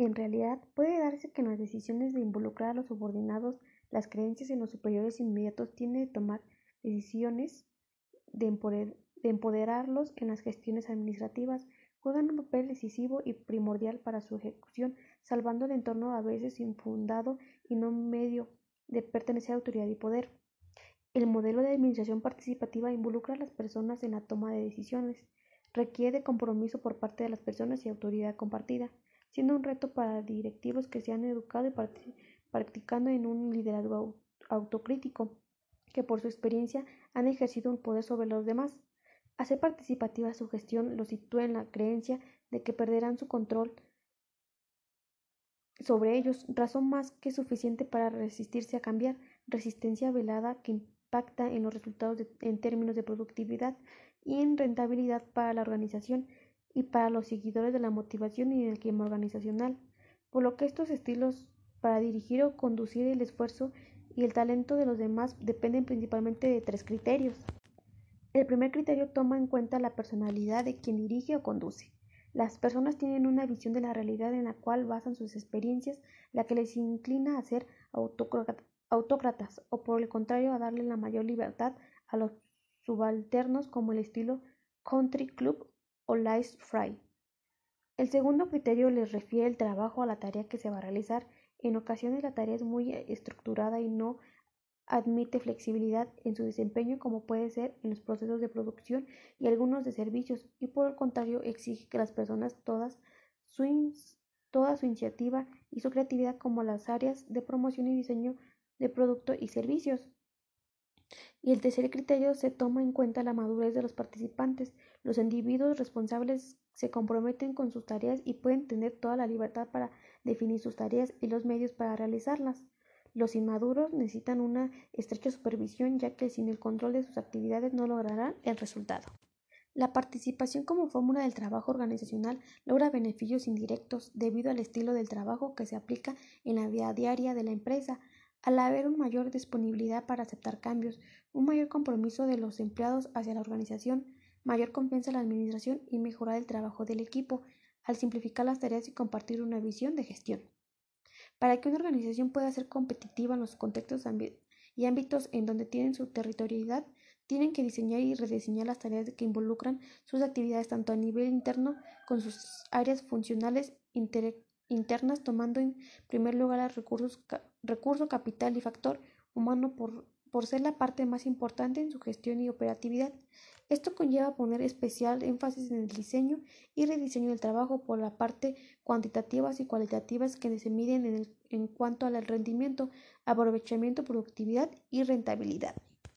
En realidad, puede darse que en las decisiones de involucrar a los subordinados, las creencias en los superiores inmediatos tienden a tomar decisiones de, empoderarlos en las gestiones administrativas, juegan un papel decisivo y primordial para su ejecución, salvando el entorno a veces infundado y no medio de pertenecer a autoridad y poder. El modelo de administración participativa involucra a las personas en la toma de decisiones, requiere compromiso por parte de las personas y autoridad compartida, siendo un reto para directivos que se han educado y practicando en un liderazgo autocrítico, que por su experiencia han ejercido un poder sobre los demás. Hacer participativa su gestión los sitúa en la creencia de que perderán su control sobre ellos, razón más que suficiente para resistirse a cambiar, resistencia velada que impacta en los resultados en términos de productividad y en rentabilidad para la organización y para los seguidores de la motivación y del clima organizacional, por lo que estos estilos para dirigir o conducir el esfuerzo y el talento de los demás dependen principalmente de tres criterios. El primer criterio toma en cuenta la personalidad de quien dirige o conduce. Las personas tienen una visión de la realidad en la cual basan sus experiencias, la que les inclina a ser autócratas o por el contrario a darle la mayor libertad a los subalternos como el estilo country club o. El segundo criterio les refiere el trabajo a la tarea que se va a realizar. En ocasiones la tarea es muy estructurada y no admite flexibilidad en su desempeño como puede ser en los procesos de producción y algunos de servicios y por el contrario exige que las personas todas toda su iniciativa y su creatividad como las áreas de promoción y diseño de producto y servicios. Y el tercer criterio se toma en cuenta la madurez de los participantes. Los individuos responsables se comprometen con sus tareas y pueden tener toda la libertad para definir sus tareas y los medios para realizarlas. Los inmaduros necesitan una estrecha supervisión ya que sin el control de sus actividades no lograrán el resultado. La participación como fórmula del trabajo organizacional logra beneficios indirectos debido al estilo del trabajo que se aplica en la vida diaria de la empresa, al haber una mayor disponibilidad para aceptar cambios, un mayor compromiso de los empleados hacia la organización, mayor confianza en la administración y mejorar el trabajo del equipo, al simplificar las tareas y compartir una visión de gestión. Para que una organización pueda ser competitiva en los contextos y ámbitos en donde tienen su territorialidad, tienen que diseñar y rediseñar las tareas que involucran sus actividades tanto a nivel interno con sus áreas funcionales internas, tomando en primer lugar los recursos recurso, capital y factor humano por, por ser la parte más importante en su gestión y operatividad. Esto conlleva poner especial énfasis en el diseño y rediseño del trabajo por la parte cuantitativas y cualitativas que se miden en, en cuanto al rendimiento, aprovechamiento, productividad y rentabilidad.